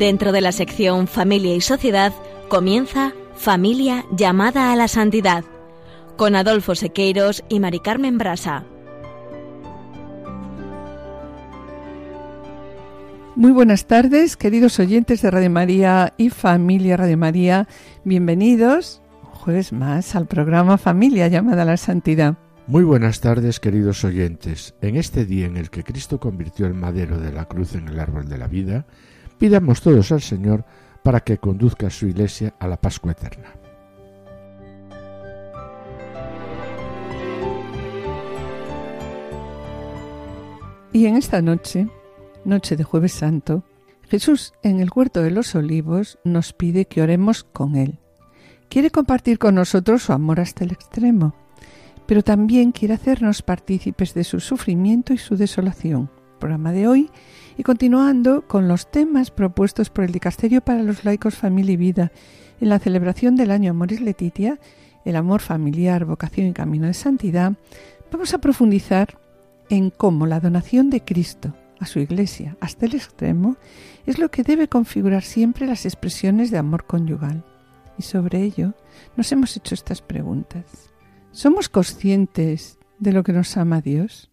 Dentro de la sección Familia y Sociedad comienza Familia llamada a la santidad con Adolfo Sequeiros y Mari Carmen Brasa. Muy buenas tardes, queridos oyentes de Radio María y familia Radio María. Bienvenidos un jueves más al programa Familia llamada a la Santidad. Muy buenas tardes, queridos oyentes. En este día en el que Cristo convirtió el madero de la cruz en el árbol de la vida, pidamos todos al Señor para que conduzca a su iglesia a la Pascua eterna. Y en esta noche, noche de jueves santo, Jesús en el huerto de los olivos nos pide que oremos con Él. Quiere compartir con nosotros su amor hasta el extremo, pero también quiere hacernos partícipes de su sufrimiento y su desolación. Programa de hoy y continuando con los temas propuestos por el Dicasterio para los Laicos Familia y Vida en la celebración del año Amoris Letitia, el amor familiar, vocación y camino de santidad, vamos a profundizar en cómo la donación de Cristo a su Iglesia hasta el extremo es lo que debe configurar siempre las expresiones de amor conyugal. Y sobre ello nos hemos hecho estas preguntas. ¿Somos conscientes de lo que nos ama Dios?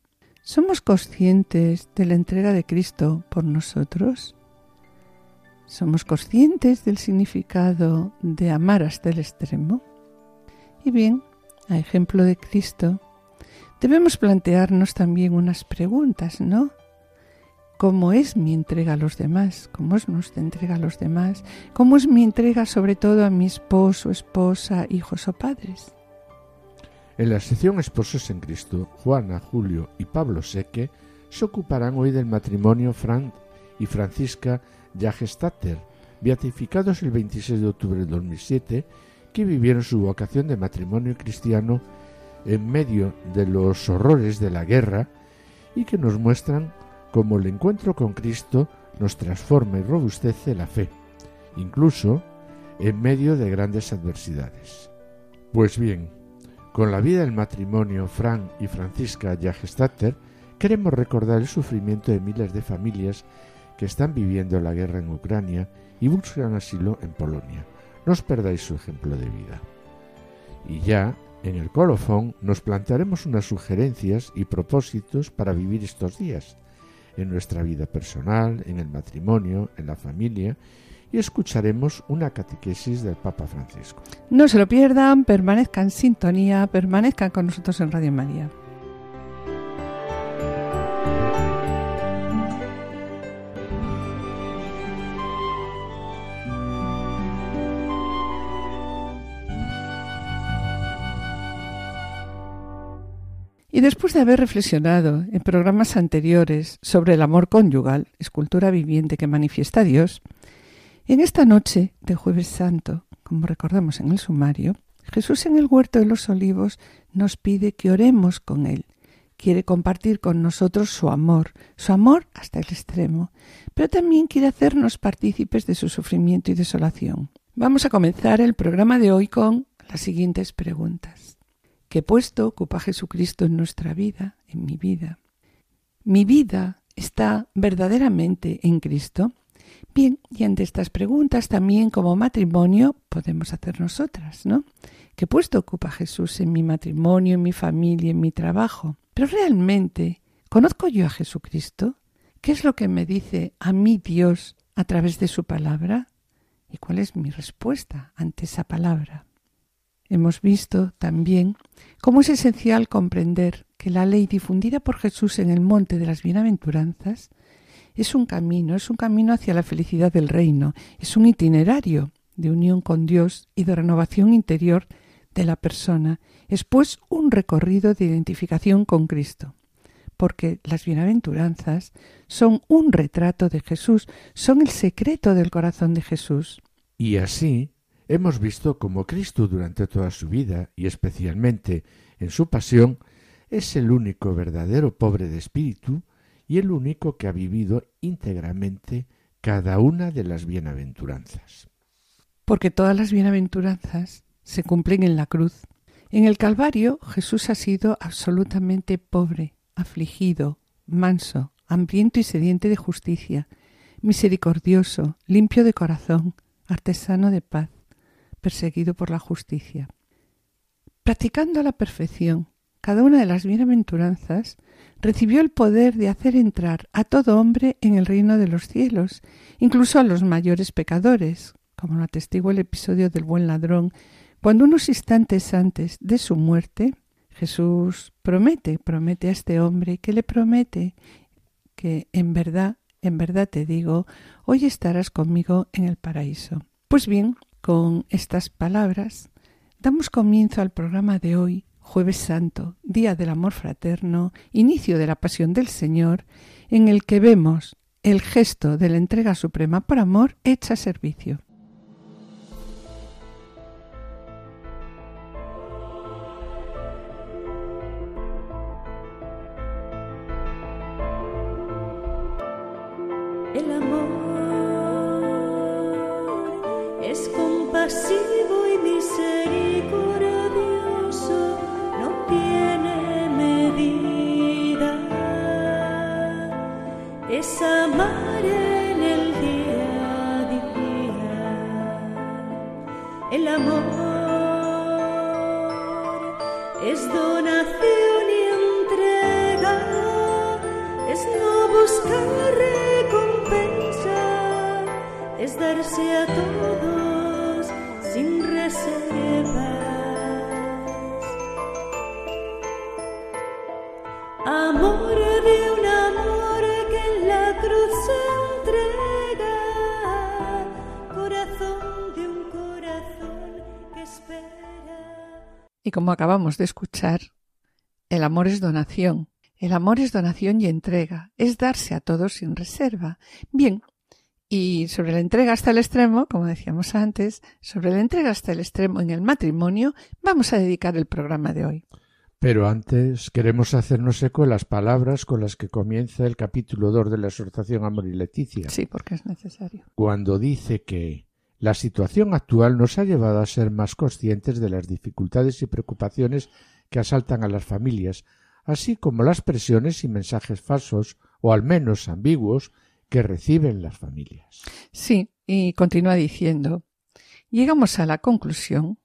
¿Somos conscientes de la entrega de Cristo por nosotros? ¿Somos conscientes del significado de amar hasta el extremo? Y bien, a ejemplo de Cristo, debemos plantearnos también unas preguntas, ¿no? ¿Cómo es mi entrega a los demás? ¿Cómo es nuestra entrega a los demás? ¿Cómo es mi entrega sobre todo a mi esposo, esposa, hijos o padres? En la sección Esposos en Cristo, Juana, Julio y Pablo Seque se ocuparán hoy del matrimonio Frank y Francisca Jagestater, beatificados el 26 de octubre del 2007, que vivieron su vocación de matrimonio cristiano en medio de los horrores de la guerra y que nos muestran cómo el encuentro con Cristo nos transforma y robustece la fe, incluso en medio de grandes adversidades. Pues bien, con la vida del matrimonio Frank y Francisca Jagestater, queremos recordar el sufrimiento de miles de familias que están viviendo la guerra en Ucrania y buscan asilo en Polonia. No os perdáis su ejemplo de vida. Y ya en el colofón nos plantearemos unas sugerencias y propósitos para vivir estos días, en nuestra vida personal, en el matrimonio, en la familia, y escucharemos una catequesis del Papa Francisco. No se lo pierdan, permanezcan en sintonía, permanezcan con nosotros en Radio María. Y después de haber reflexionado en programas anteriores sobre el amor conyugal, escultura viviente que manifiesta Dios, en esta noche de Jueves Santo, como recordamos en el sumario, Jesús en el huerto de los olivos nos pide que oremos con Él. Quiere compartir con nosotros su amor, su amor hasta el extremo, pero también quiere hacernos partícipes de su sufrimiento y desolación. Vamos a comenzar el programa de hoy con las siguientes preguntas. ¿Qué puesto ocupa Jesucristo en nuestra vida, en mi vida? ¿Mi vida está verdaderamente en Cristo? Bien, y ante estas preguntas también como matrimonio podemos hacer nosotras, ¿no? ¿Qué puesto ocupa Jesús en mi matrimonio, en mi familia, en mi trabajo? Pero realmente, ¿conozco yo a Jesucristo? ¿Qué es lo que me dice a mí Dios a través de su palabra? ¿Y cuál es mi respuesta ante esa palabra? Hemos visto también cómo es esencial comprender que la ley difundida por Jesús en el monte de las bienaventuranzas es un camino, es un camino hacia la felicidad del reino, es un itinerario de unión con Dios y de renovación interior de la persona, es pues un recorrido de identificación con Cristo, porque las bienaventuranzas son un retrato de Jesús, son el secreto del corazón de Jesús. Y así hemos visto cómo Cristo durante toda su vida, y especialmente en su pasión, es el único verdadero pobre de espíritu y el único que ha vivido íntegramente cada una de las bienaventuranzas. Porque todas las bienaventuranzas se cumplen en la cruz. En el Calvario Jesús ha sido absolutamente pobre, afligido, manso, hambriento y sediente de justicia. misericordioso, limpio de corazón, artesano de paz, perseguido por la justicia. Practicando la perfección cada una de las bienaventuranzas, recibió el poder de hacer entrar a todo hombre en el reino de los cielos, incluso a los mayores pecadores, como lo atestigua el episodio del buen ladrón, cuando unos instantes antes de su muerte, Jesús promete, promete a este hombre que le promete que en verdad, en verdad te digo, hoy estarás conmigo en el paraíso. Pues bien, con estas palabras damos comienzo al programa de hoy, jueves santo, día del amor fraterno, inicio de la pasión del Señor, en el que vemos el gesto de la entrega suprema por amor hecha servicio. Amar en el día a día. El amor es donación y entrega, es no buscar recompensa, es darse a todos sin reservas. Como acabamos de escuchar, el amor es donación. El amor es donación y entrega, es darse a todos sin reserva. Bien, y sobre la entrega hasta el extremo, como decíamos antes, sobre la entrega hasta el extremo en el matrimonio, vamos a dedicar el programa de hoy. Pero antes queremos hacernos eco de las palabras con las que comienza el capítulo 2 de la exhortación Amor y Leticia, Sí, porque es necesario. cuando dice que la situación actual nos ha llevado a ser más conscientes de las dificultades y preocupaciones que asaltan a las familias, así como las presiones y mensajes falsos, o al menos ambiguos, que reciben las familias. Sí, y continúa diciendo, llegamos a la conclusión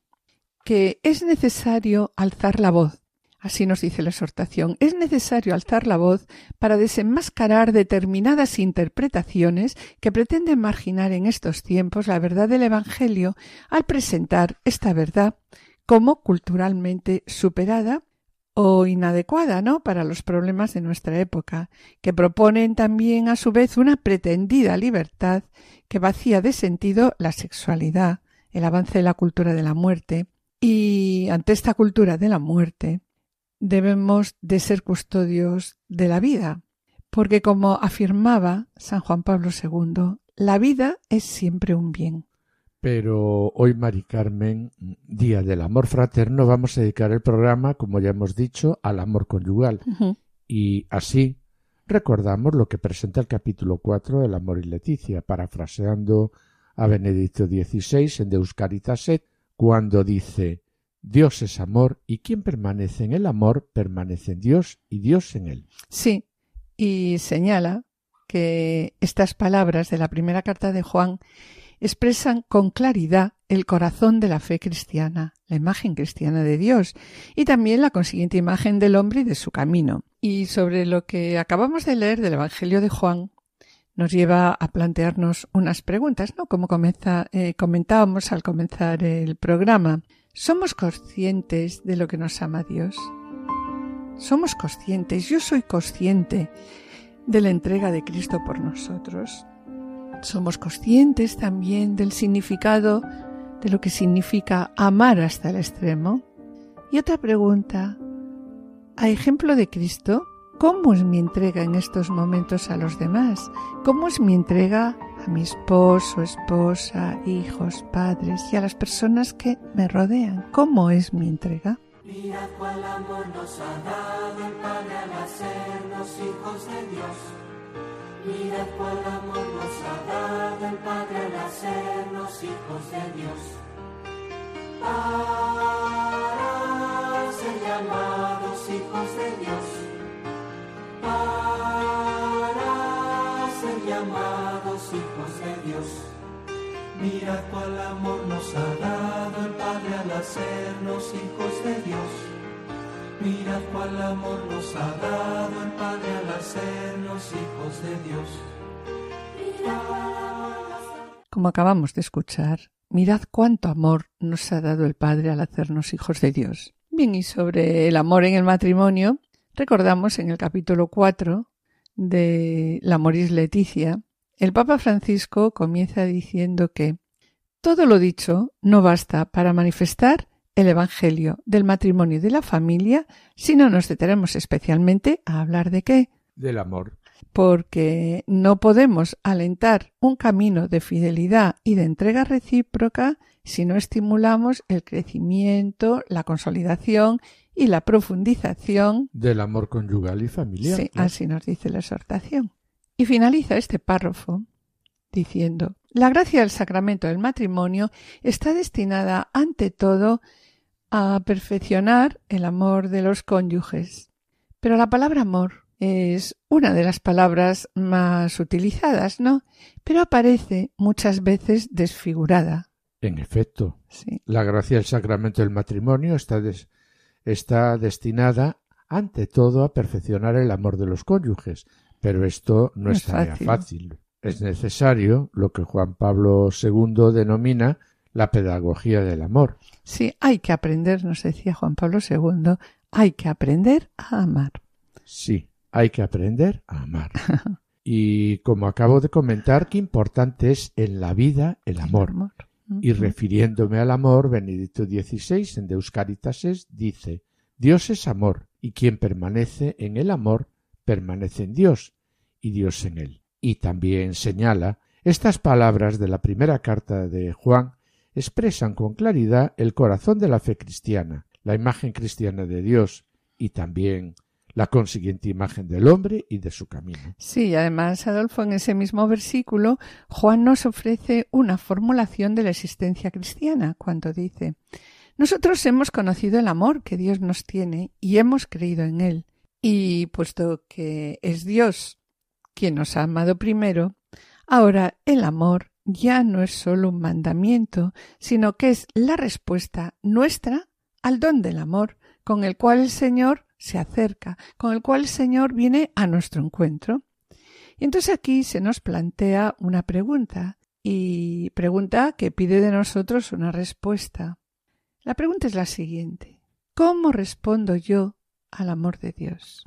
que es necesario alzar la voz. Así nos dice la exhortación. Es necesario alzar la voz para desenmascarar determinadas interpretaciones que pretenden marginar en estos tiempos la verdad del Evangelio al presentar esta verdad como culturalmente superada o inadecuada, ¿no? para los problemas de nuestra época, que proponen también a su vez una pretendida libertad que vacía de sentido la sexualidad, el avance de la cultura de la muerte, y ante esta cultura de la muerte debemos de ser custodios de la vida, porque como afirmaba San Juan Pablo II, la vida es siempre un bien. Pero hoy, Mari Carmen, Día del Amor Fraterno, vamos a dedicar el programa, como ya hemos dicho, al amor conyugal. Y así recordamos lo que presenta el capítulo 4 del Amor y Leticia, parafraseando a Benedicto XVI en Deus Caritas Et, cuando dice Dios es amor y quien permanece en el amor permanece en Dios y Dios en él. Sí, y señala que estas palabras de la primera carta de Juan expresan con claridad el corazón de la fe cristiana, la imagen cristiana de Dios y también la consiguiente imagen del hombre y de su camino. Y sobre lo que acabamos de leer del Evangelio de Juan, nos lleva a plantearnos unas preguntas, ¿no? Como comienza- eh, comentábamos al comenzar el programa. ¿Somos conscientes de lo que nos ama Dios? Somos conscientes, yo soy consciente de la entrega de Cristo por nosotros. Somos conscientes también del significado de lo que significa amar hasta el extremo. Y otra pregunta, a ejemplo de Cristo, ¿cómo es mi entrega en estos momentos a los demás? ¿Cómo es mi entrega a mi esposo, esposa, hijos, padres y a las personas que me rodean? ¿Cómo es mi entrega? Mirad cuál amor nos ha dado el Padre al hacernos hijos de Dios. Mirad cuál amor nos ha dado el Padre al hacernos hijos de Dios. Para ser llamados hijos de Dios. Para ser llamados hijos de Dios. Mirad cuál amor nos ha dado el Padre al hacernos hijos de Dios. Mirad cuál amor nos ha dado el Padre al hacernos hijos de Dios. Como acabamos de escuchar, mirad cuánto amor nos ha dado el Padre al hacernos hijos de Dios. Bien, y sobre el amor en el matrimonio, recordamos en el capítulo 4 de La Moris Leticia, el Papa Francisco comienza diciendo que todo lo dicho no basta para manifestar el Evangelio del matrimonio y de la familia si no nos detenemos especialmente a hablar de qué? Del amor. Porque no podemos alentar un camino de fidelidad y de entrega recíproca si no estimulamos el crecimiento, la consolidación y la profundización Del amor conyugal y familiar. Sí, así nos dice la exhortación. Y finaliza este párrafo diciendo, la gracia del sacramento del matrimonio está destinada ante todo a perfeccionar el amor de los cónyuges. Pero la palabra amor es una de las palabras más utilizadas, ¿no? Pero aparece muchas veces desfigurada. En efecto, Sí, la gracia del sacramento del matrimonio está, des- está destinada ante todo a perfeccionar el amor de los cónyuges, pero esto no, No es tarea fácil. fácil. Es necesario lo que Juan Pablo II denomina la pedagogía del amor. sí, hay que aprender, nos decía Juan Pablo II, hay que aprender a amar. Sí, hay que aprender a amar. Y como acabo de comentar, qué importante es en la vida el amor. Y refiriéndome al amor, Benedicto XVI en Deus Caritas es, dice, Dios es amor, y quien permanece en el amor, permanece en Dios, y Dios en él. Y también señala, estas palabras de la primera carta de Juan expresan con claridad el corazón de la fe cristiana, la imagen cristiana de Dios, y también la consiguiente imagen del hombre y de su camino. Sí, además, Adolfo, en ese mismo versículo, Juan nos ofrece una formulación de la existencia cristiana cuando dice Nosotros hemos conocido el amor que Dios nos tiene y hemos creído en él. Y puesto que es Dios quien nos ha amado primero, ahora el amor ya no es solo un mandamiento, sino que es la respuesta nuestra al don del amor con el cual el Señor se acerca, con el cual el Señor viene a nuestro encuentro. Y entonces aquí se nos plantea una pregunta, y pregunta que pide de nosotros una respuesta. La pregunta es la siguiente. ¿Cómo respondo yo al amor de Dios?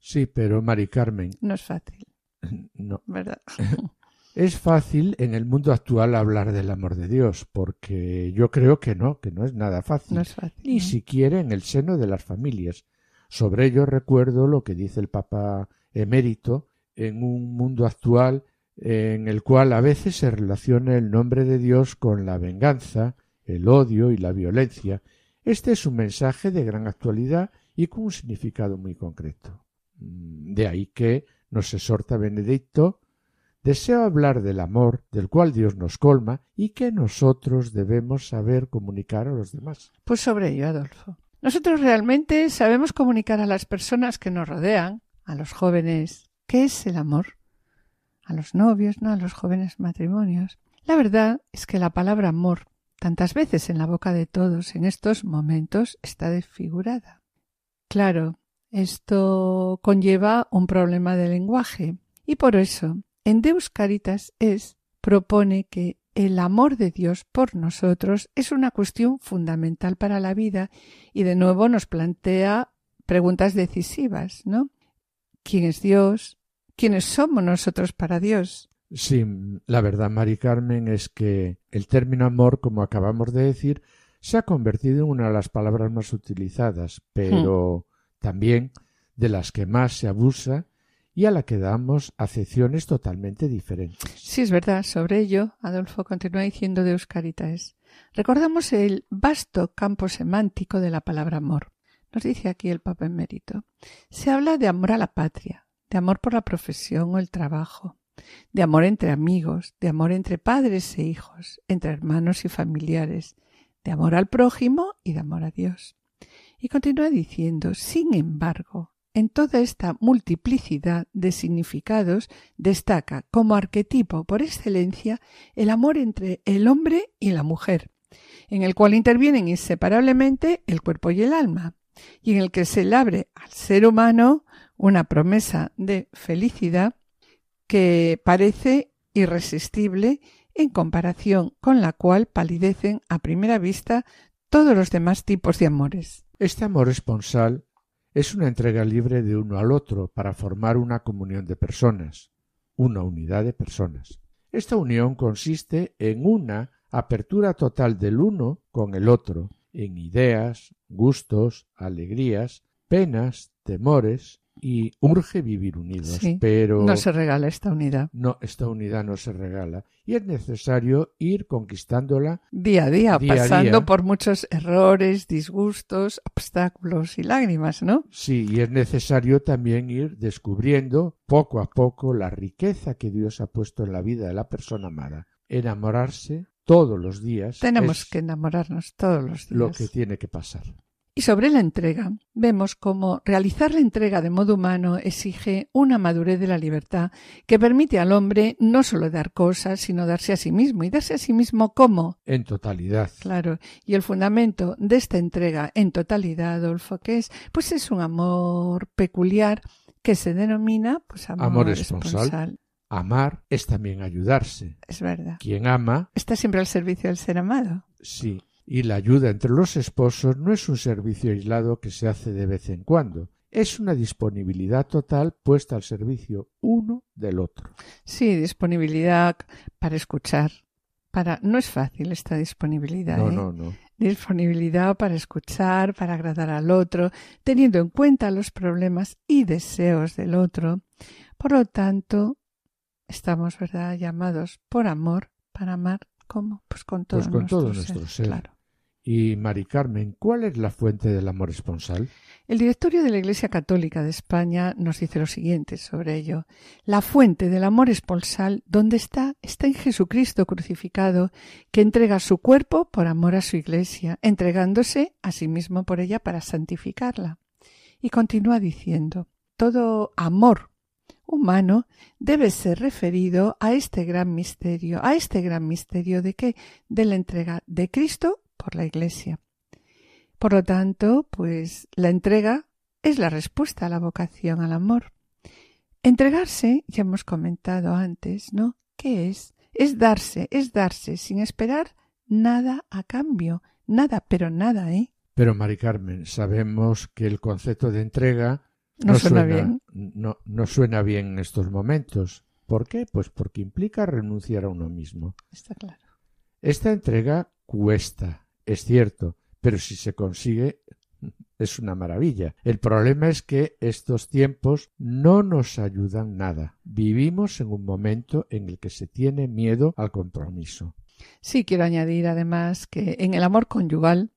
Sí, pero Mari Carmen, No es fácil, no, ¿verdad? Es fácil en el mundo actual hablar del amor de Dios, porque yo creo que no, que no es nada fácil, No es fácil. ni siquiera en el seno de las familias. Sobre ello recuerdo lo que dice el Papa emérito en un mundo actual en el cual a veces se relaciona el nombre de Dios con la venganza, el odio y la violencia. Este es un mensaje de gran actualidad y con un significado muy concreto. Mm, De ahí que nos exhorta Benedicto Deseo hablar del amor del cual Dios nos colma y que nosotros debemos saber comunicar a los demás. Pues sobre ello, Adolfo. Nosotros realmente sabemos comunicar a las personas que nos rodean, a los jóvenes, qué es el amor. A los novios, ¿no? A los jóvenes matrimonios. La verdad es que la palabra amor, tantas veces en la boca de todos en estos momentos, está desfigurada. Claro, esto conlleva un problema de lenguaje y por eso en Deus Caritas es propone que el amor de Dios por nosotros es una cuestión fundamental para la vida y de nuevo nos plantea preguntas decisivas, ¿no? ¿Quién es Dios? ¿Quiénes somos nosotros para Dios? Sí, la verdad, Mari Carmen, es que el término amor, como acabamos de decir, se ha convertido en una de las palabras más utilizadas, pero también de las que más se abusa y a la que damos acepciones totalmente diferentes. Sí, es verdad. Sobre ello, Adolfo continúa diciendo de Euscaritas. Recordamos el vasto campo semántico de la palabra amor. Nos dice aquí el Papa Emérito. Se habla de amor a la patria, de amor por la profesión o el trabajo, de amor entre amigos, de amor entre padres e hijos, entre hermanos y familiares, de amor al prójimo y de amor a Dios. Y continúa diciendo, sin embargo, en toda esta multiplicidad de significados destaca como arquetipo por excelencia el amor entre el hombre y la mujer, en el cual intervienen inseparablemente el cuerpo y el alma, y en el que se le abre al ser humano una promesa de felicidad que parece irresistible en comparación con la cual palidecen a primera vista todos los demás tipos de amores. Este amor esponsal es una entrega libre de uno al otro para formar una comunión de personas, una unidad de personas. Esta unión consiste en una apertura total del uno con el otro, en ideas, gustos, alegrías, penas, temores, y urge vivir unidos, Sí, pero No se regala esta unidad. no, esta unidad no se regala y es necesario ir conquistándola Día a día, Día a pasando día. por muchos errores, disgustos, obstáculos y lágrimas, ¿no? Sí, y es necesario también ir descubriendo poco a poco la riqueza que Dios ha puesto en la vida de la persona amada. Enamorarse todos los días Tenemos que enamorarnos todos los días. lo que tiene que pasar. Y sobre la entrega, vemos cómo realizar la entrega de modo humano exige una madurez de la libertad que permite al hombre no solo dar cosas, sino darse a sí mismo. ¿Y darse a sí mismo cómo? En totalidad. Claro. Y el fundamento de esta entrega en totalidad, Adolfo, ¿qué es? Pues es un amor peculiar que se denomina pues amor, Amor esponsal. Amar es también ayudarse. Es verdad. Quien ama, Está siempre al servicio del ser amado. sí. Y la ayuda entre los esposos no es un servicio aislado que se hace de vez en cuando. Es una disponibilidad total puesta al servicio uno del otro. Sí, disponibilidad para escuchar. Para no es fácil esta disponibilidad. No, ¿eh? no, no. disponibilidad para escuchar, para agradar al otro, teniendo en cuenta los problemas y deseos del otro. Por lo tanto, estamos, ¿verdad?, llamados por amor para amar como pues con todo, Pues con nuestro, todo ser, nuestro ser. Claro. Y Mari Carmen, ¿cuál es la fuente del amor esponsal? El directorio de la Iglesia Católica de España nos dice lo siguiente sobre ello. La fuente del amor esponsal, ¿dónde está? Está en Jesucristo crucificado, que entrega su cuerpo por amor a su Iglesia, entregándose a sí mismo por ella para santificarla. Y continúa diciendo, todo amor humano debe ser referido a este gran misterio, a este gran misterio de qué? De la entrega de Cristo por la Iglesia. Por lo tanto, pues la entrega es la respuesta a la vocación al amor. Entregarse, ya hemos comentado antes, ¿no? ¿Qué es? Es darse, es darse sin esperar nada a cambio, nada, pero nada, ¿eh? Pero Mari Carmen, sabemos que el concepto de entrega No suena bien. No, no suena bien en estos momentos. ¿Por qué? Pues porque implica renunciar a uno mismo. Está claro. Esta entrega cuesta, es cierto, pero si se consigue es una maravilla. El problema es que estos tiempos no nos ayudan nada. Vivimos en un momento en el que se tiene miedo al compromiso. Sí, quiero añadir además que en el amor conyugal,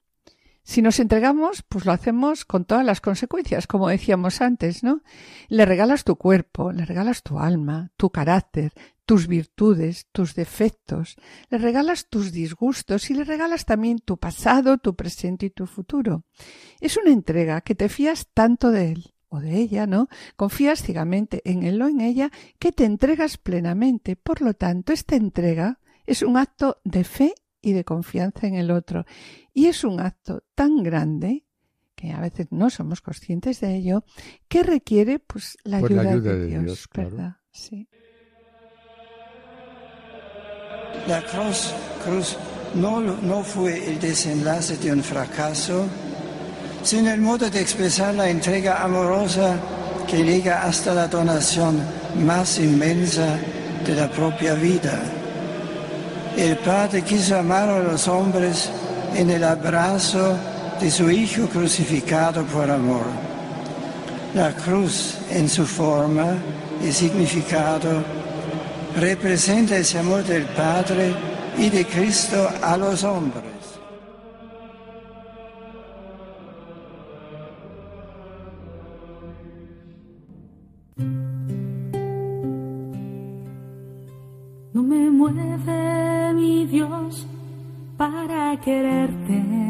si nos entregamos, pues lo hacemos con todas las consecuencias, como decíamos antes, ¿no? Le regalas tu cuerpo, le regalas tu alma, tu carácter, tus virtudes, tus defectos, le regalas tus disgustos y le regalas también tu pasado, tu presente y tu futuro. Es una entrega que te fías tanto de él o de ella, ¿no? Confías ciegamente en él o en ella que te entregas plenamente. Por lo tanto, esta entrega es un acto de fe y de confianza en el otro. Y es un acto tan grande que a veces no somos conscientes de ello, que requiere pues la Pues ayuda, la ayuda de, de Dios, Dios, claro. ¿verdad? Sí. La cruz, no, no fue el desenlace de un fracaso, sino el modo de expresar la entrega amorosa que llega hasta la donación más inmensa de la propia vida. El Padre quiso amar a los hombres en el abrazo de su Hijo crucificado por amor. La cruz en su forma y significado representa ese amor del Padre y de Cristo a los hombres. No me mueve mi Dios para quererte.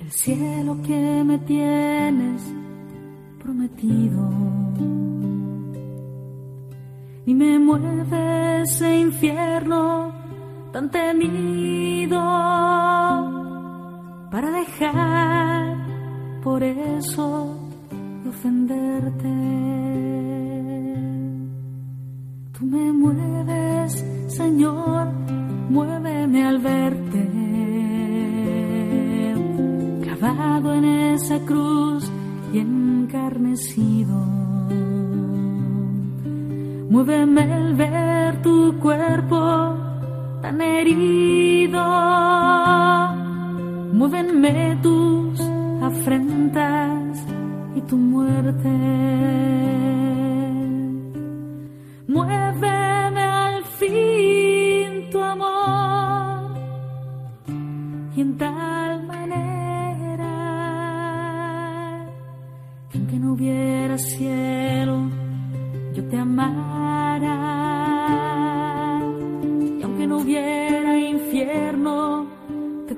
el cielo que me tienes prometido. Y me mueve ese infierno tan temido para dejar por eso de ofenderte. Tú me mueves, Señor, muéveme al verte. Clavado en esa cruz y encarnecido. Muéveme al ver tu cuerpo tan herido. Muévenme tus afrentas y tu muerte. Muéveme al fin tu amor y en tal manera que aunque no hubiera cielo, yo te amara.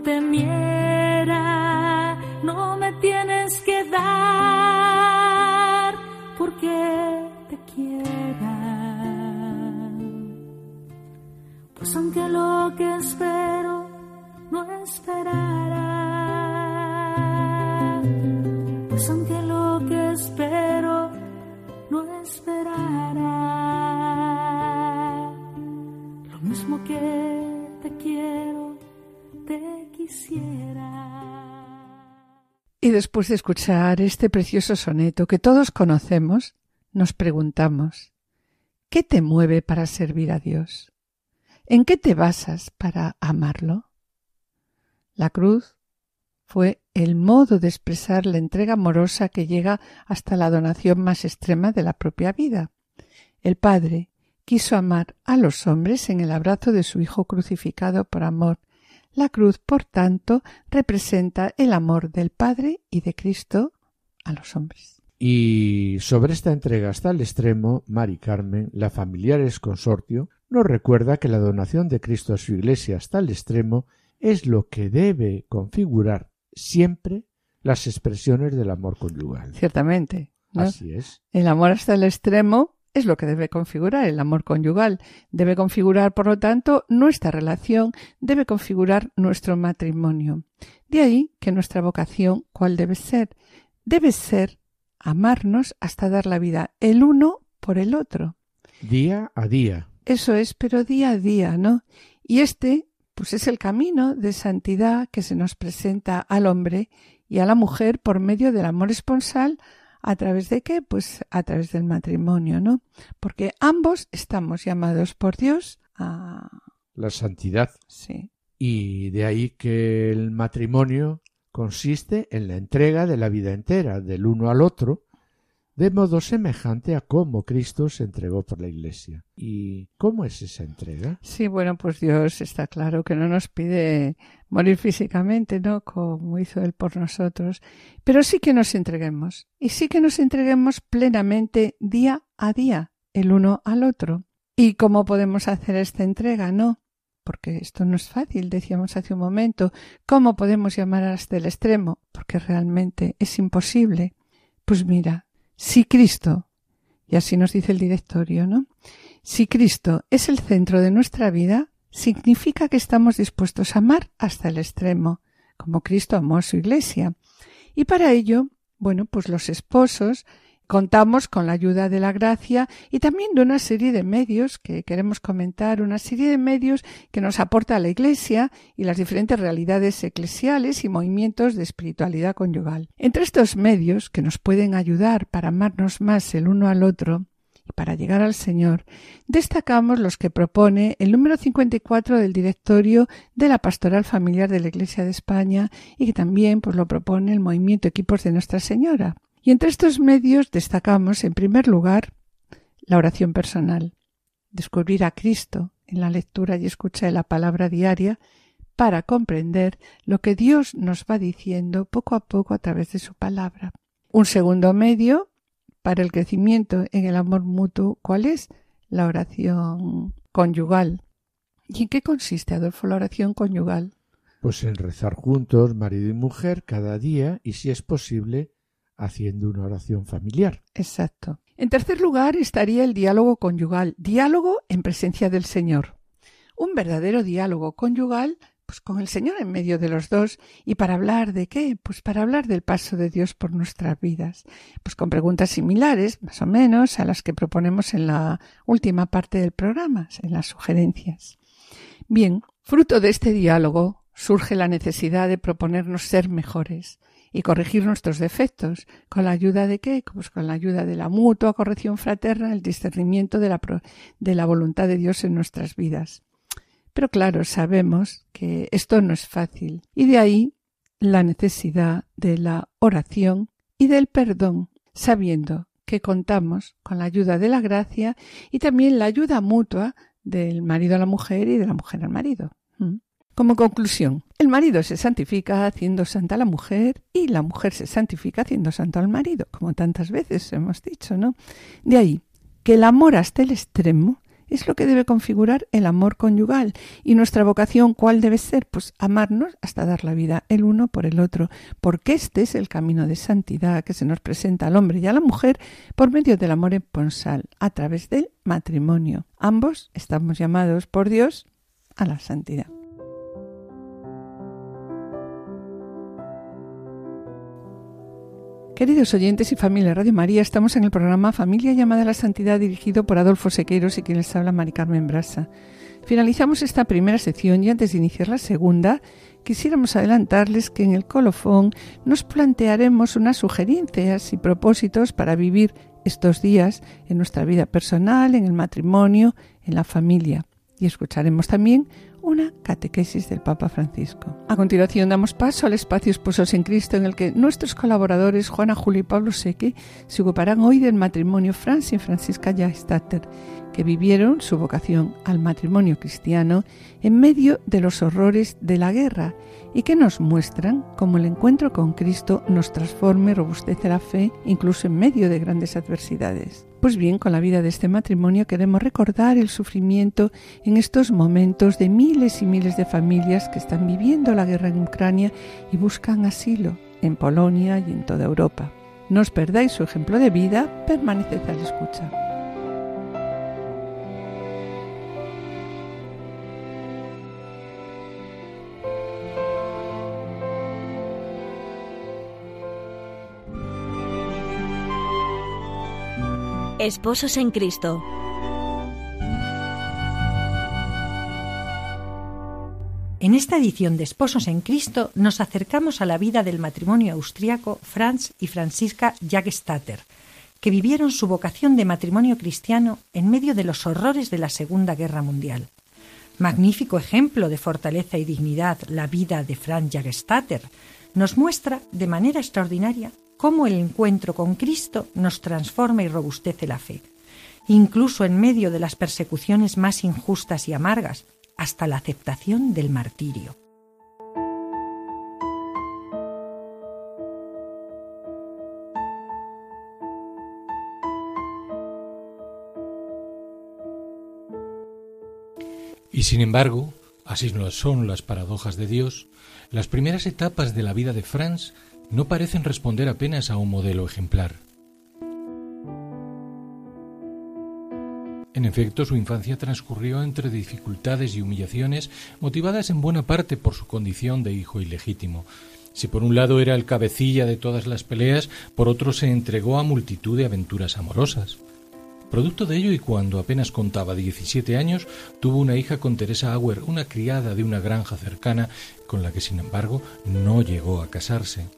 Temiera. No me tienes que dar porque te quiera. Pues aunque lo que espero no esperara, pues aunque lo que espero no esperara, lo mismo que te quiero, Y después de escuchar este precioso soneto que todos conocemos, nos preguntamos, ¿qué te mueve para servir a Dios? ¿En qué te basas para amarlo? La cruz fue el modo de expresar la entrega amorosa que llega hasta la donación más extrema de la propia vida. El Padre quiso amar a los hombres en el abrazo de su Hijo crucificado por amor. La cruz, por tanto, representa el amor del Padre y de Cristo a los hombres. Y sobre esta entrega hasta el extremo, Mari Carmen, la familiares consortio, nos recuerda que la donación de Cristo a su Iglesia hasta el extremo es lo que debe configurar siempre las expresiones del amor conyugal. Ciertamente. ¿no? Así es. El amor hasta el extremo es lo que debe configurar el amor conyugal. Debe configurar, por lo tanto, nuestra relación, debe configurar nuestro matrimonio. De ahí que nuestra vocación, ¿cuál debe ser? Debe ser amarnos hasta dar la vida el uno por el otro. Día a día. Eso es, pero día a día, ¿no? Y este, pues es el camino de santidad que se nos presenta al hombre y a la mujer por medio del amor esponsal ¿A través de qué? Pues a través del matrimonio, ¿no? Porque ambos estamos llamados por Dios a... La santidad. Sí. Y de ahí que el matrimonio consiste en la entrega de la vida entera del uno al otro, de modo semejante a cómo Cristo se entregó por la Iglesia. ¿Y cómo es esa entrega? Sí, bueno, pues Dios está claro que no nos pide morir físicamente, ¿no? Como hizo Él por nosotros, pero sí que nos entreguemos, y sí que nos entreguemos plenamente día a día, el uno al otro. ¿Y cómo podemos hacer esta entrega? No, porque esto no es fácil, decíamos hace un momento. ¿Cómo podemos llamar hasta el extremo? Porque realmente es imposible. Pues mira, si Cristo, y así nos dice el directorio, ¿no? Si Cristo es el centro de nuestra vida, significa que estamos dispuestos a amar hasta el extremo, como Cristo amó a su iglesia. Y para ello, bueno, pues los esposos contamos con la ayuda de la gracia y también de una serie de medios que queremos comentar, una serie de medios que nos aporta la Iglesia y las diferentes realidades eclesiales y movimientos de espiritualidad conyugal. Entre estos medios que nos pueden ayudar para amarnos más el uno al otro, y para llegar al Señor, destacamos los que propone el número 54 del directorio de la Pastoral Familiar de la Iglesia de España y que también pues, lo propone el movimiento Equipos de Nuestra Señora. Y entre estos medios destacamos, en primer lugar, la oración personal, descubrir a Cristo en la lectura y escucha de la palabra diaria para comprender lo que Dios nos va diciendo poco a poco a través de su palabra. Un segundo medio para el crecimiento en el amor mutuo, ¿cuál es? La oración conyugal. ¿Y en qué consiste, Adolfo, la oración conyugal? Pues en rezar juntos, marido y mujer, cada día y si es posible, haciendo una oración familiar. Exacto. En tercer lugar estaría el diálogo conyugal, diálogo en presencia del Señor. Un verdadero diálogo conyugal pues con el Señor en medio de los dos y para hablar de qué? Pues para hablar del paso de Dios por nuestras vidas, pues con preguntas similares, más o menos, a las que proponemos en la última parte del programa, en las sugerencias. Bien, fruto de este diálogo surge la necesidad de proponernos ser mejores y corregir nuestros defectos, con la ayuda de qué? Pues con la ayuda de la mutua corrección fraterna, el discernimiento de la, de la voluntad de Dios en nuestras vidas. Pero claro, sabemos que esto no es fácil y de ahí la necesidad de la oración y del perdón, sabiendo que contamos con la ayuda de la gracia y también la ayuda mutua del marido a la mujer y de la mujer al marido. ¿Mm? Como conclusión, el marido se santifica haciendo santa a la mujer y la mujer se santifica haciendo santo al marido, como tantas veces hemos dicho, ¿no? De ahí que el amor hasta el extremo es lo que debe configurar el amor conyugal. Y nuestra vocación, ¿cuál debe ser? Pues amarnos hasta dar la vida el uno por el otro, porque este es el camino de santidad que se nos presenta al hombre y a la mujer por medio del amor esponsal, a través del matrimonio. Ambos estamos llamados por Dios a la santidad. Queridos oyentes y familia Radio María, estamos en el programa Familia llamada a la Santidad dirigido por Adolfo Sequeiros y quien les habla Mari Carmen Brasa. Finalizamos esta primera sección y antes de iniciar la segunda, quisiéramos adelantarles que en el colofón nos plantearemos unas sugerencias y propósitos para vivir estos días en nuestra vida personal, en el matrimonio, en la familia. Y escucharemos también una catequesis del Papa Francisco. A continuación damos paso al espacio Esposos en Cristo en el que nuestros colaboradores Juana Julio y Pablo Seque se ocuparán hoy del matrimonio Franz y Francisca Jagstatter, que vivieron su vocación al matrimonio cristiano en medio de los horrores de la guerra y que nos muestran cómo el encuentro con Cristo nos transforma y robustece la fe incluso en medio de grandes adversidades. Pues bien, con la vida de este matrimonio queremos recordar el sufrimiento en estos momentos de miles y miles de familias que están viviendo la guerra en Ucrania y buscan asilo en Polonia y en toda Europa. No os perdáis su ejemplo de vida, permaneced a la escucha. Esposos en Cristo. En esta edición de Esposos en Cristo nos acercamos a la vida del matrimonio austriaco Franz y Francisca Jagstatter, que vivieron su vocación de matrimonio cristiano en medio de los horrores de la Segunda Guerra Mundial. Magnífico ejemplo de fortaleza y dignidad la vida de Franz Jagstatter nos muestra de manera extraordinaria cómo el encuentro con Cristo nos transforma y robustece la fe, incluso en medio de las persecuciones más injustas y amargas, hasta la aceptación del martirio. Y sin embargo, así no son las paradojas de Dios, las primeras etapas de la vida de Franz no parecen responder apenas a un modelo ejemplar. En efecto, su infancia transcurrió entre dificultades y humillaciones motivadas en buena parte por su condición de hijo ilegítimo. Si por un lado era el cabecilla de todas las peleas, por otro se entregó a multitud de aventuras amorosas. Producto de ello y cuando apenas contaba 17 años, tuvo una hija con Teresa Auer, una criada de una granja cercana, con la que sin embargo no llegó a casarse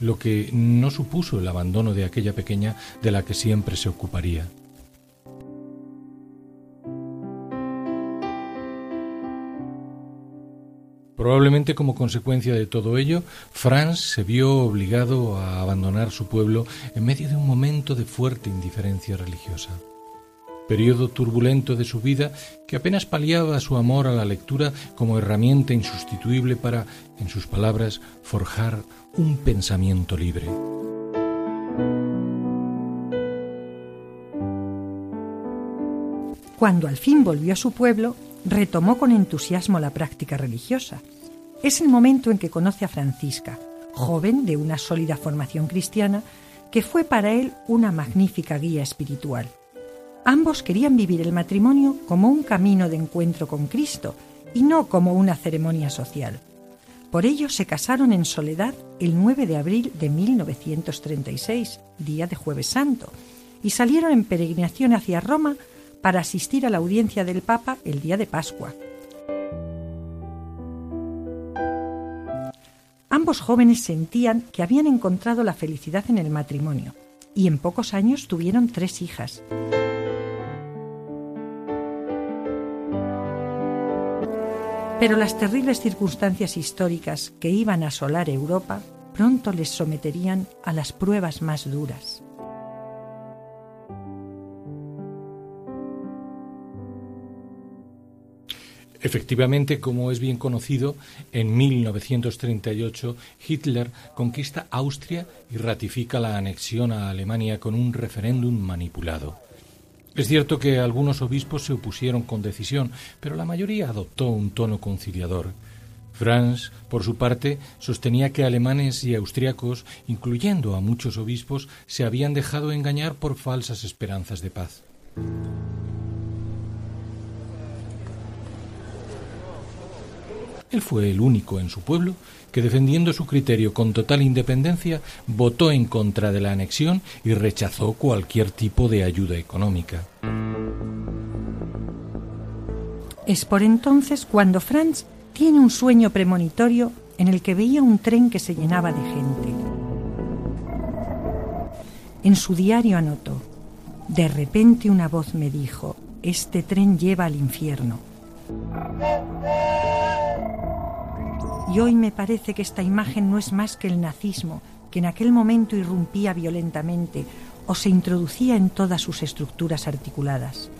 lo que no supuso el abandono de aquella pequeña de la que siempre se ocuparía. Probablemente como consecuencia de todo ello, Franz se vio obligado a abandonar su pueblo en medio de un momento de fuerte indiferencia religiosa periodo turbulento de su vida que apenas paliaba su amor a la lectura como herramienta insustituible para, en sus palabras, forjar un pensamiento libre. Cuando al fin volvió a su pueblo, retomó con entusiasmo la práctica religiosa Es el momento en que conoce a Francisca, joven de una sólida formación cristiana, que fue para él una magnífica guía espiritual. Ambos querían vivir el matrimonio como un camino de encuentro con Cristo y no como una ceremonia social. Por ello se casaron en soledad el 9 de abril de 1936, día de jueves santo, y salieron en peregrinación hacia Roma para asistir a la audiencia del Papa el día de Pascua. Ambos jóvenes sentían que habían encontrado la felicidad en el matrimonio y en pocos años tuvieron tres hijas. Pero las terribles circunstancias históricas que iban a asolar Europa pronto les someterían a las pruebas más duras. Efectivamente, como es bien conocido, en 1938 Hitler conquista Austria y ratifica la anexión a Alemania con un referéndum manipulado. Es cierto que algunos obispos se opusieron con decisión, pero la mayoría adoptó un tono conciliador. Franz, por su parte, sostenía que alemanes y austriacos, incluyendo a muchos obispos, se habían dejado engañar por falsas esperanzas de paz. Él fue el único en su pueblo que, defendiendo su criterio con total independencia, votó en contra de la anexión y rechazó cualquier tipo de ayuda económica. Es por entonces cuando Franz tiene un sueño premonitorio en el que veía un tren que se llenaba de gente. En su diario anotó, de repente una voz me dijo, este tren lleva al infierno. Y hoy me parece que esta imagen no es más que el nazismo, que en aquel momento irrumpía violentamente o se introducía en todas sus estructuras articuladas.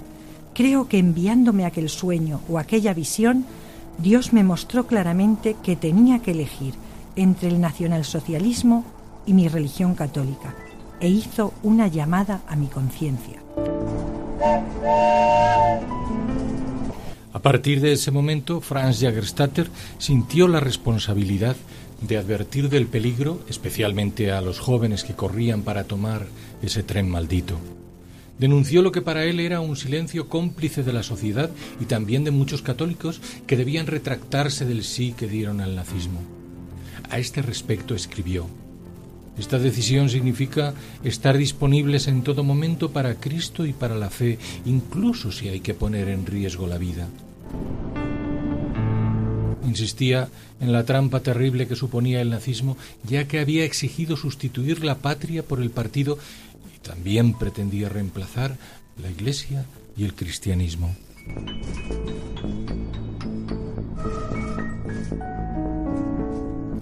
Creo que enviándome aquel sueño o aquella visión, Dios me mostró claramente que tenía que elegir entre el nacionalsocialismo y mi religión católica, e hizo una llamada a mi conciencia. A partir de ese momento, Franz Jagerstatter sintió la responsabilidad de advertir del peligro, especialmente a los jóvenes que corrían para tomar ese tren maldito. Denunció lo que para él era un silencio cómplice de la sociedad y también de muchos católicos que debían retractarse del sí que dieron al nazismo. A este respecto escribió, esta decisión significa estar disponibles en todo momento para Cristo y para la fe, incluso si hay que poner en riesgo la vida. Insistía en la trampa terrible que suponía el nazismo, ya que había exigido sustituir la patria por el partido y también pretendía reemplazar la Iglesia y el cristianismo.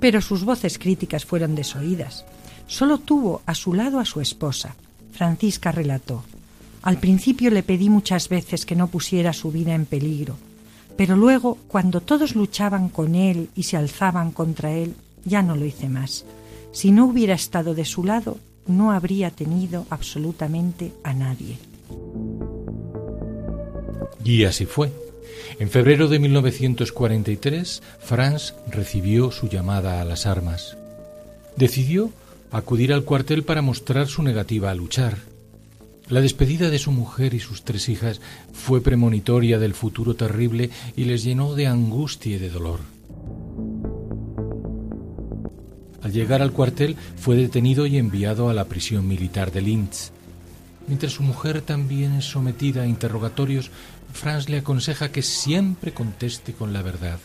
Pero sus voces críticas fueron desoídas. Solo tuvo a su lado a su esposa. Francisca relató. Al principio le pedí muchas veces que no pusiera su vida en peligro, pero luego, cuando todos luchaban con él y se alzaban contra él, ya no lo hice más. Si no hubiera estado de su lado, no habría tenido absolutamente a nadie. Y así fue. En febrero de 1943, Franz recibió su llamada a las armas. Decidió acudir al cuartel para mostrar su negativa a luchar. La despedida de su mujer y sus tres hijas fue premonitoria del futuro terrible y les llenó de angustia y de dolor. Al llegar al cuartel fue detenido y enviado a la prisión militar de Linz. Mientras su mujer también es sometida a interrogatorios, Franz le aconseja que siempre conteste con la verdad.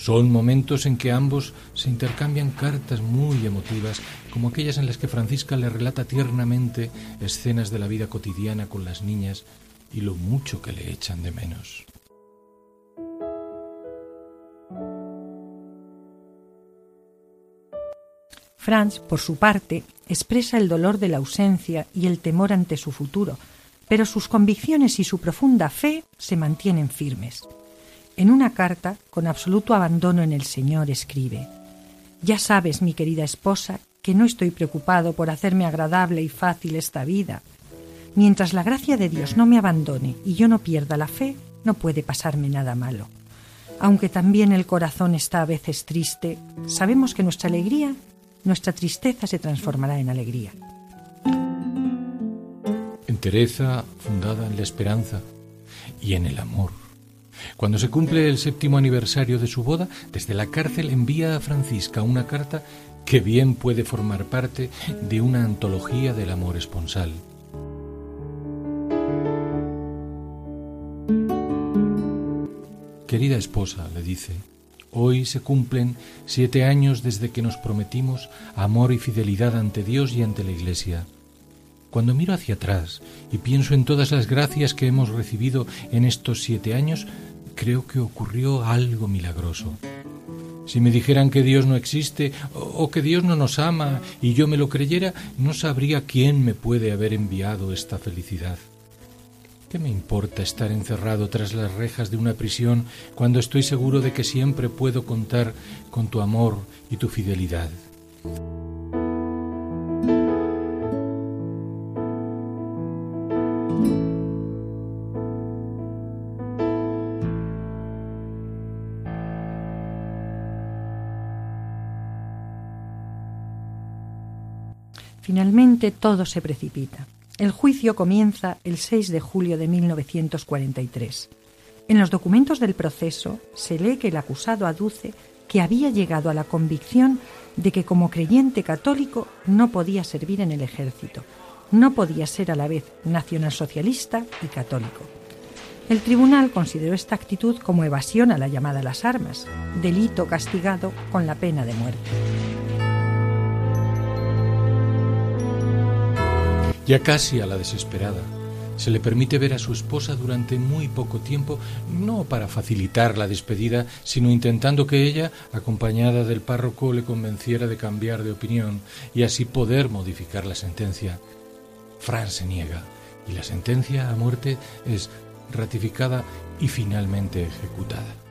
Son momentos en que ambos se intercambian cartas muy emotivas, como aquellas en las que Francisca le relata tiernamente escenas de la vida cotidiana con las niñas y lo mucho que le echan de menos. Franz, por su parte, expresa el dolor de la ausencia y el temor ante su futuro, pero sus convicciones y su profunda fe se mantienen firmes. En una carta, con absoluto abandono en el Señor, escribe Ya sabes, mi querida esposa, que no estoy preocupado por hacerme agradable y fácil esta vida. Mientras la gracia de Dios no me abandone y yo no pierda la fe, no puede pasarme nada malo. Aunque también el corazón está a veces triste, sabemos que nuestra alegría, nuestra tristeza se transformará en alegría. Entereza fundada en la esperanza y en el amor. Cuando se cumple el séptimo aniversario de su boda, desde la cárcel envía a Francisca una carta que bien puede formar parte de una antología del amor esponsal. Querida esposa, le dice, hoy se cumplen siete años desde que nos prometimos amor y fidelidad ante Dios y ante la Iglesia. Cuando miro hacia atrás y pienso en todas las gracias que hemos recibido en estos siete años, creo que ocurrió algo milagroso. Si me dijeran que Dios no existe o que Dios no nos ama y yo me lo creyera, no sabría quién me puede haber enviado esta felicidad. ¿Qué me importa estar encerrado tras las rejas de una prisión cuando estoy seguro de que siempre puedo contar con tu amor y tu fidelidad? Todo se precipita. El juicio comienza el 6 de julio de 1943. En los documentos del proceso se lee que el acusado aduce que había llegado a la convicción de que como creyente católico no podía servir en el ejército, no podía ser a la vez nacionalsocialista y católico. El tribunal consideró esta actitud como evasión a la llamada a las armas, delito castigado con la pena de muerte. Ya casi a la desesperada. Se le permite ver a su esposa durante muy poco tiempo, no para facilitar la despedida, sino intentando que ella, acompañada del párroco, le convenciera de cambiar de opinión y así poder modificar la sentencia. Fran se niega y la sentencia a muerte es ratificada y finalmente ejecutada.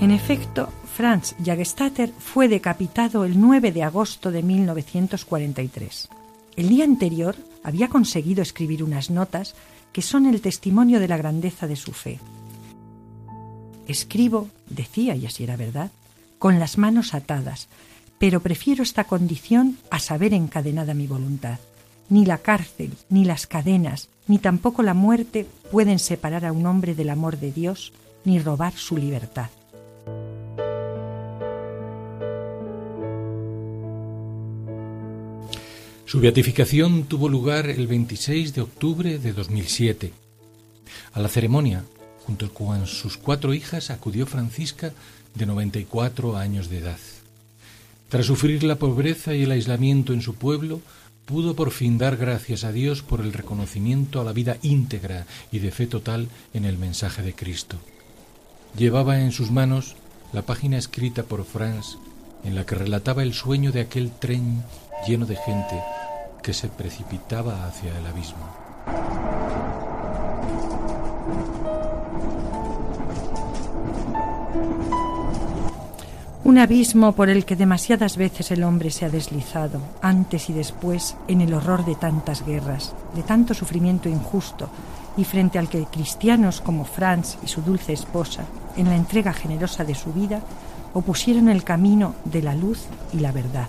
En efecto, Franz Jagstatter fue decapitado el 9 de agosto de 1943. El día anterior había conseguido escribir unas notas que son el testimonio de la grandeza de su fe. Escribo, decía, y así era verdad, con las manos atadas, pero prefiero esta condición a saber encadenada mi voluntad. Ni la cárcel, ni las cadenas, ni tampoco la muerte pueden separar a un hombre del amor de Dios, ni robar su libertad. Su beatificación tuvo lugar el 26 de octubre de 2007. A la ceremonia, junto con sus cuatro hijas, acudió Francisca, de 94 años de edad. Tras sufrir la pobreza y el aislamiento en su pueblo, pudo por fin dar gracias a Dios por el reconocimiento a la vida íntegra y de fe total en el mensaje de Cristo. Llevaba en sus manos la página escrita por Franz en la que relataba el sueño de aquel tren lleno de gente que se precipitaba hacia el abismo. Un abismo por el que demasiadas veces el hombre se ha deslizado, antes y después, en el horror de tantas guerras, de tanto sufrimiento injusto, y frente al que cristianos como Franz y su dulce esposa, en la entrega generosa de su vida, opusieron el camino de la luz y la verdad.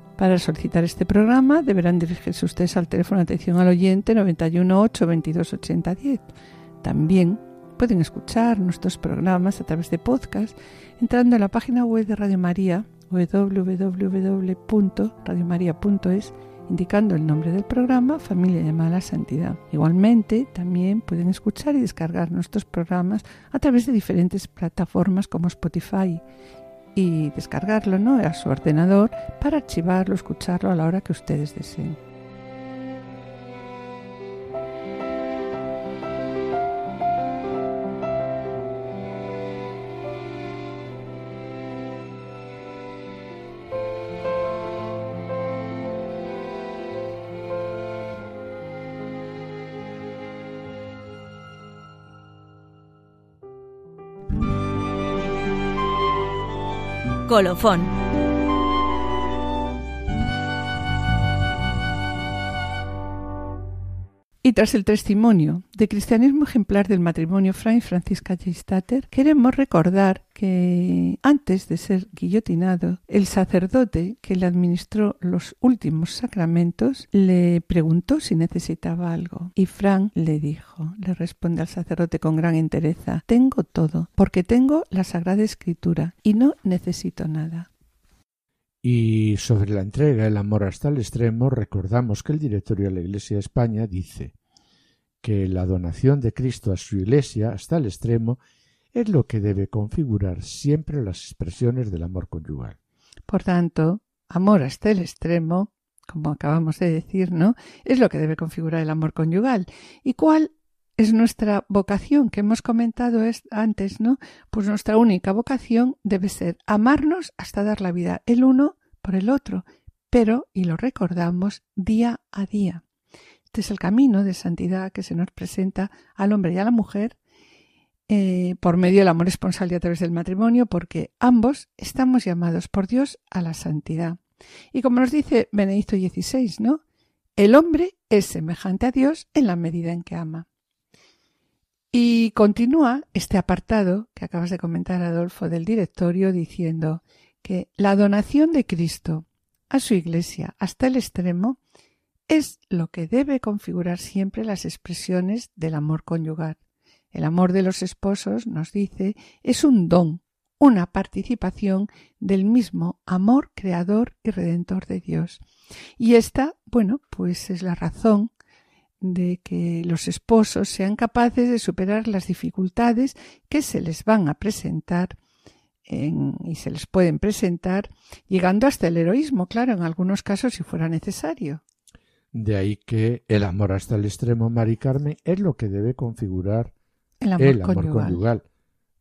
Para solicitar este programa deberán dirigirse ustedes al teléfono de atención al oyente 91 8 22 80 10. También pueden escuchar nuestros programas a través de podcast entrando en la página web de Radio María www.radiomaria.es indicando el nombre del programa Familia llamada a la Santidad. Igualmente, también pueden escuchar y descargar nuestros programas a través de diferentes plataformas como Spotify y descargarlo ¿no? a su ordenador para archivarlo, escucharlo a la hora que ustedes deseen. Colofón. Y tras el testimonio de cristianismo ejemplar del matrimonio Frank y Francisca Geistater, queremos recordar que antes de ser guillotinado, el sacerdote que le administró los últimos sacramentos le preguntó si necesitaba algo. Y Frank le dijo, le responde al sacerdote con gran entereza, tengo todo, porque tengo la Sagrada Escritura y no necesito nada. Y sobre la entrega, el amor hasta el extremo, recordamos que el directorio de la Iglesia de España dice que la donación de Cristo a su Iglesia hasta el extremo es lo que debe configurar siempre las expresiones del amor conyugal. Por tanto, amor hasta el extremo, como acabamos de decir, ¿no? Es lo que debe configurar el amor conyugal. ¿Y cuál es nuestra vocación que hemos comentado antes, ¿no? Pues nuestra única vocación debe ser amarnos hasta dar la vida el uno por el otro, pero, y lo recordamos, día a día. Este es el camino de santidad que se nos presenta al hombre y a la mujer eh, por medio del amor esponsal y a través del matrimonio, porque ambos estamos llamados por Dios a la santidad. Y como nos dice Benedicto XVI, ¿no? El hombre es semejante a Dios en la medida en que ama. Y continúa este apartado que acabas de comentar, Adolfo, del directorio, diciendo que la donación de Cristo a su Iglesia hasta el extremo es lo que debe configurar siempre las expresiones del amor conyugal. El amor de los esposos, nos dice, es un don, una participación del mismo amor creador y redentor de Dios. Y esta, bueno, pues es la razón de que los esposos sean capaces de superar las dificultades que se les van a presentar y se les pueden presentar, llegando hasta el heroísmo, claro, en algunos casos si fuera necesario. De ahí que el amor hasta el extremo, Mari Carmen, es lo que debe configurar el amor, conyugal.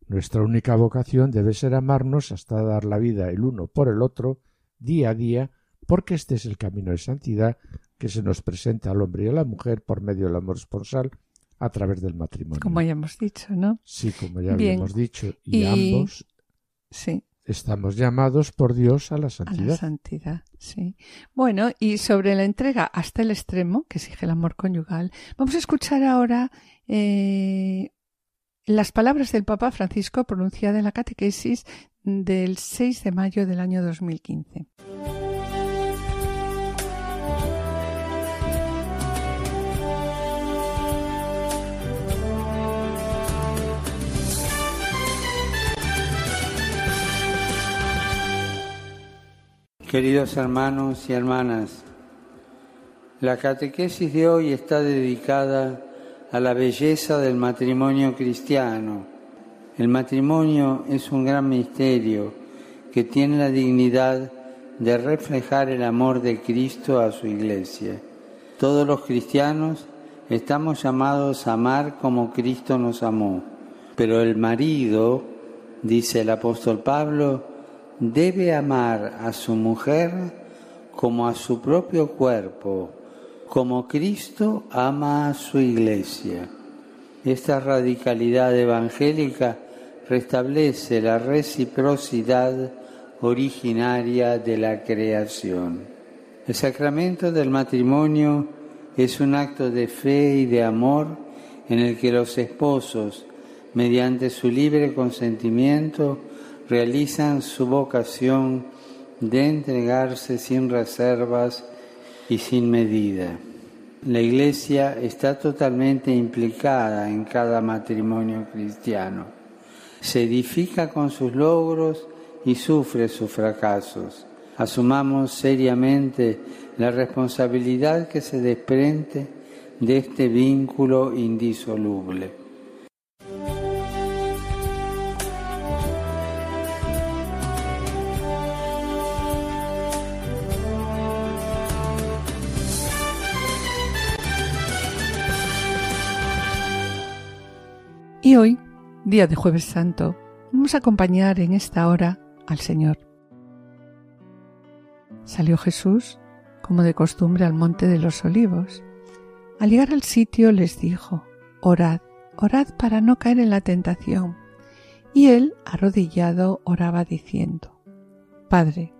Nuestra única vocación debe ser amarnos hasta dar la vida el uno por el otro, día a día, porque este es el camino de santidad que se nos presenta al hombre y a la mujer por medio del amor esponsal a través del matrimonio. Como ya hemos dicho, ¿no? Sí, como ya habíamos dicho, y, ambos sí. Estamos llamados por Dios a la santidad. A la santidad, sí. Bueno, y sobre la entrega hasta el extremo que exige el amor conyugal, vamos a escuchar ahora eh, las palabras del Papa Francisco pronunciadas en la catequesis del 6 de mayo del año 2015. Queridos hermanos y hermanas, la catequesis de hoy está dedicada a la belleza del matrimonio cristiano. El matrimonio es un gran misterio que tiene la dignidad de reflejar el amor de Cristo a su iglesia. Todos los cristianos estamos llamados a amar como Cristo nos amó, pero el marido, dice el apóstol Pablo, debe amar a su mujer como a su propio cuerpo, como Cristo ama a su iglesia. Esta radicalidad evangélica restablece la reciprocidad originaria de la creación. El sacramento del matrimonio es un acto de fe y de amor en el que los esposos, mediante su libre consentimiento, realizan su vocación de entregarse sin reservas y sin medida. La Iglesia está totalmente implicada en cada matrimonio cristiano. Se edifica con sus logros y sufre sus fracasos. Asumamos seriamente la responsabilidad que se desprende de este vínculo indisoluble. Y hoy, día de jueves santo, vamos a acompañar en esta hora al Señor. Salió Jesús, como de costumbre, al monte de los olivos. Al llegar al sitio les dijo, Orad, orad para no caer en la tentación. Y él, arrodillado, oraba diciendo, Padre,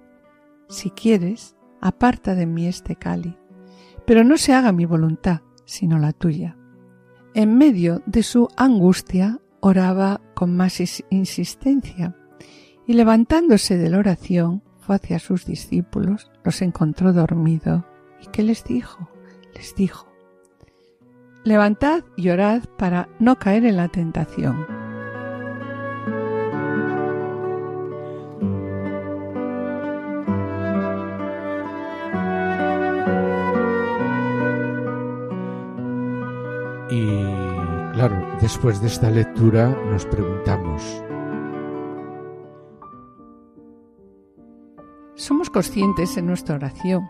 si quieres, aparta de mí este cáliz, pero no se haga mi voluntad, sino la tuya. En medio de su angustia oraba con más insistencia y levantándose de la oración fue hacia sus discípulos, los encontró dormido y ¿qué les dijo? Les dijo, levantad y orad para no caer en la tentación. Después de esta lectura nos preguntamos, ¿somos conscientes en nuestra oración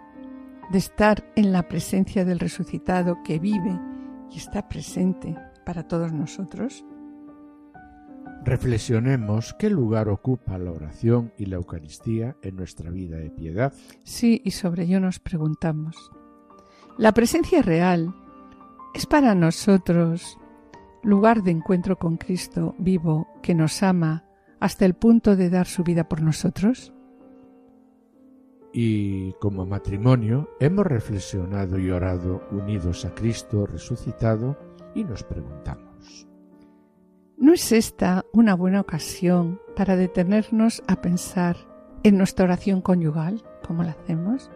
de estar en la presencia del resucitado que vive y está presente para todos nosotros? Reflexionemos qué lugar ocupa la oración y la Eucaristía en nuestra vida de piedad. Sí, y sobre ello nos preguntamos. La presencia real es para nosotros lugar de encuentro con Cristo vivo que nos ama hasta el punto de dar su vida por nosotros? Y como matrimonio hemos reflexionado y orado unidos a Cristo resucitado y nos preguntamos. ¿No es esta una buena ocasión para detenernos a pensar en nuestra oración conyugal, como la hacemos?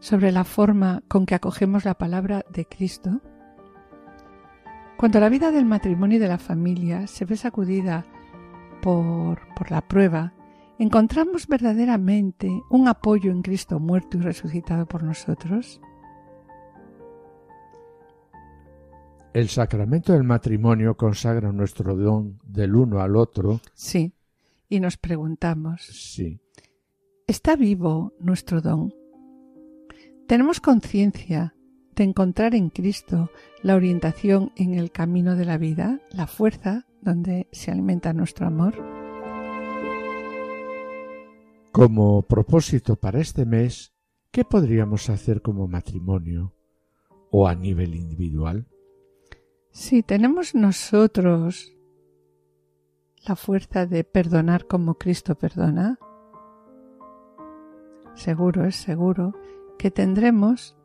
Sobre la forma con que acogemos la palabra de Cristo cuando la vida del matrimonio y de la familia se ve sacudida por, por la prueba, ¿encontramos verdaderamente un apoyo en Cristo muerto y resucitado por nosotros? El sacramento del matrimonio consagra nuestro don del uno al otro. Sí, y nos preguntamos. Sí. ¿Está vivo nuestro don? ¿Tenemos conciencia de encontrar en Cristo la orientación en el camino de la vida, la fuerza donde se alimenta nuestro amor. Como propósito para este mes, ¿qué podríamos hacer como matrimonio o a nivel individual? Si tenemos nosotros la fuerza de perdonar como Cristo perdona, seguro es seguro que tendremos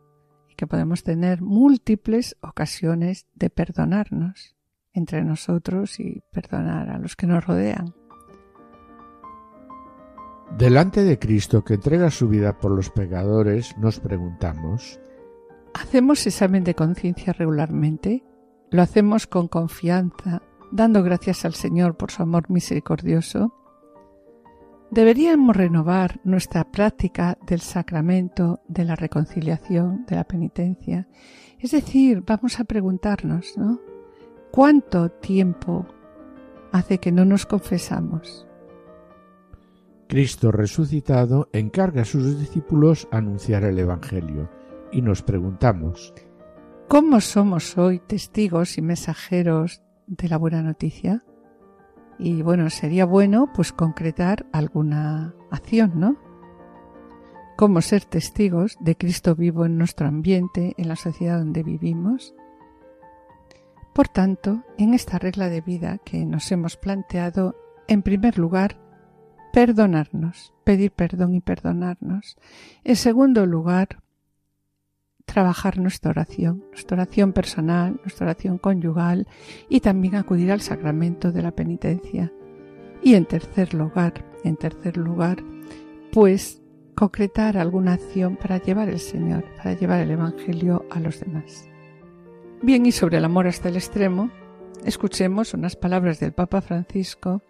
que podemos tener múltiples ocasiones de perdonarnos entre nosotros y perdonar a los que nos rodean. Delante de Cristo que entrega su vida por los pecadores, nos preguntamos, ¿hacemos examen de conciencia regularmente? ¿Lo hacemos con confianza, dando gracias al Señor por su amor misericordioso? Deberíamos renovar nuestra práctica del sacramento, de la reconciliación, de la penitencia. Es decir, vamos a preguntarnos, ¿no? ¿Cuánto tiempo hace que no nos confesamos? Cristo resucitado encarga a sus discípulos anunciar el Evangelio y nos preguntamos, ¿cómo somos hoy testigos y mensajeros de la buena noticia? Y bueno, sería bueno pues concretar alguna acción, ¿no? Cómo ser testigos de Cristo vivo en nuestro ambiente, en la sociedad donde vivimos. Por tanto, en esta regla de vida que nos hemos planteado, en primer lugar, perdonarnos, pedir perdón y perdonarnos. En segundo lugar, trabajar nuestra oración, nuestra oración personal, nuestra oración conyugal y también acudir al sacramento de la penitencia. Y en tercer lugar, en tercer lugar, pues concretar alguna acción para llevar el Señor, para llevar el Evangelio a los demás. Bien, y sobre el amor hasta el extremo, escuchemos unas palabras del Papa Francisco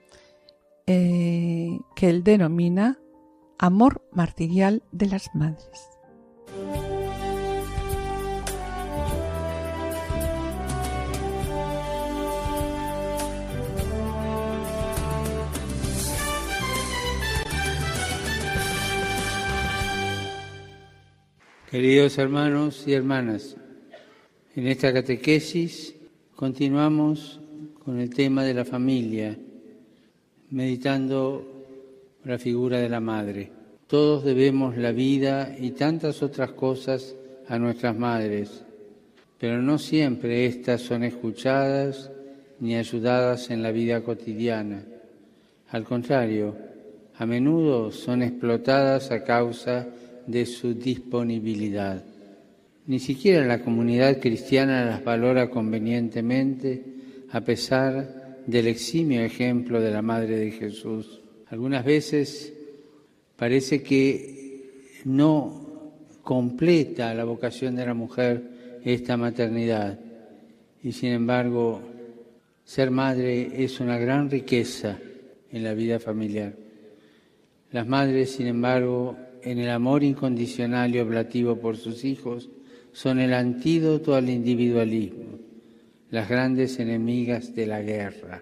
eh, que él denomina amor martirial de las madres. Queridos hermanos y hermanas, en esta catequesis continuamos con el tema de la familia, meditando la figura de la madre. Todos debemos la vida y tantas otras cosas a nuestras madres, pero no siempre éstas son escuchadas ni ayudadas en la vida cotidiana. Al contrario, a menudo son explotadas a causa de su disponibilidad. Ni siquiera la comunidad cristiana las valora convenientemente a pesar del eximio ejemplo de la Madre de Jesús. Algunas veces parece que no completa la vocación de la mujer esta maternidad y sin embargo ser madre es una gran riqueza en la vida familiar. Las madres, sin embargo, en el amor incondicional y oblativo por sus hijos, son el antídoto al individualismo, las grandes enemigas de la guerra.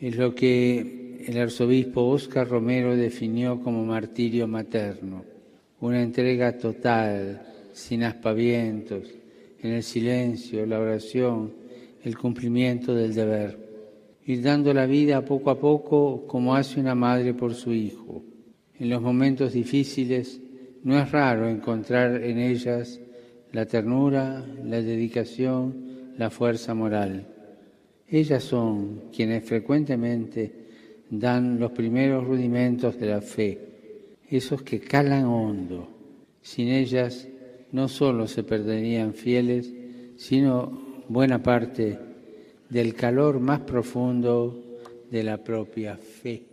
Es lo que el arzobispo Óscar Romero definió como martirio materno, una entrega total, sin aspavientos, en el silencio, la oración, el cumplimiento del deber. Ir dando la vida poco a poco como hace una madre por su hijo. En los momentos difíciles no es raro encontrar en ellas la ternura, la dedicación, la fuerza moral. Ellas son quienes frecuentemente dan los primeros rudimentos de la fe, esos que calan hondo. Sin ellas no solo se perderían fieles, sino buena parte del calor más profundo de la propia fe.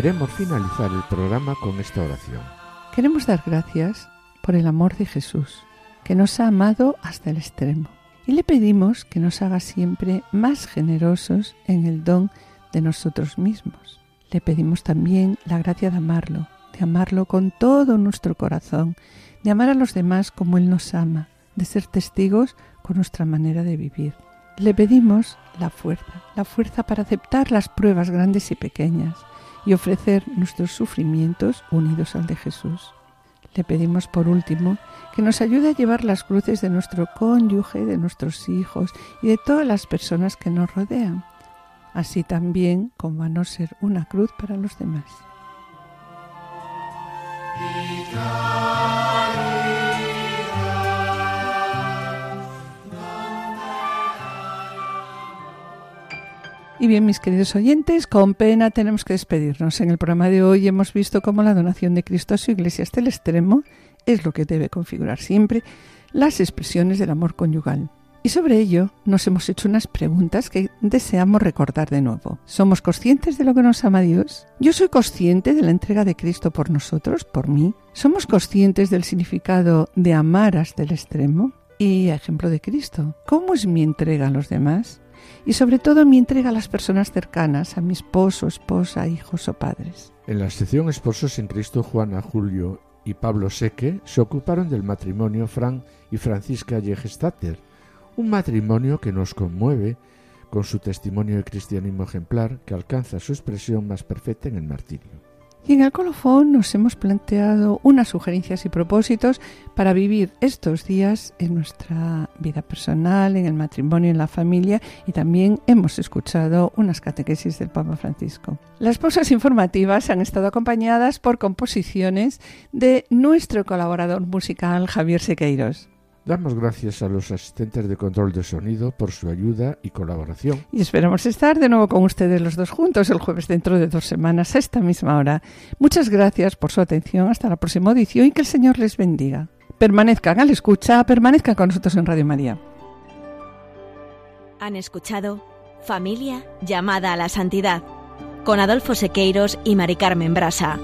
Queremos finalizar el programa con esta oración. Queremos dar gracias por el amor de Jesús, que nos ha amado hasta el extremo. Y le pedimos que nos haga siempre más generosos en el don de nosotros mismos. Le pedimos también la gracia de amarlo, de amarlo con todo nuestro corazón, de amar a los demás como Él nos ama, de ser testigos con nuestra manera de vivir. Le pedimos la fuerza, la fuerza para aceptar las pruebas grandes y pequeñas y ofrecer nuestros sufrimientos unidos al de Jesús. Le pedimos por último que nos ayude a llevar las cruces de nuestro cónyuge, de nuestros hijos y de todas las personas que nos rodean, así también como a no ser una cruz para los demás. Y bien, mis queridos oyentes, con pena tenemos que despedirnos. En el programa de hoy hemos visto cómo la donación de Cristo a su iglesia hasta el extremo es lo que debe configurar siempre las expresiones del amor conyugal. Y sobre ello nos hemos hecho unas preguntas que deseamos recordar de nuevo. ¿Somos conscientes de lo que nos ama Dios? ¿Yo soy consciente de la entrega de Cristo por nosotros, por mí? ¿Somos conscientes del significado de amar hasta el extremo? Y a ejemplo de Cristo, ¿cómo es mi entrega a los demás? Y sobre todo mi entrega a las personas cercanas, a mi esposo, esposa, hijos o padres. En la sección Esposos en Cristo, Juana, Julio y Pablo Seque se ocuparon del matrimonio Fran y Francisca Yegestater, un matrimonio que nos conmueve con su testimonio de cristianismo ejemplar que alcanza su expresión más perfecta en el martirio. Y en el colofón nos hemos planteado unas sugerencias y propósitos para vivir estos días en nuestra vida personal, en el matrimonio, en la familia y también hemos escuchado unas catequesis del Papa Francisco. Las pausas informativas han estado acompañadas por composiciones de nuestro colaborador musical Javier Sequeiros. Damos gracias a los asistentes de control de sonido por su ayuda y colaboración. Y esperamos estar de nuevo con ustedes los dos juntos el jueves dentro de dos semanas a esta misma hora. Muchas gracias por su atención. Hasta la próxima edición y que el Señor les bendiga. Permanezcan al escucha, permanezcan con nosotros en Radio María. Han escuchado Familia llamada a la santidad con Adolfo Sequeiros y Mari Carmen Brasa.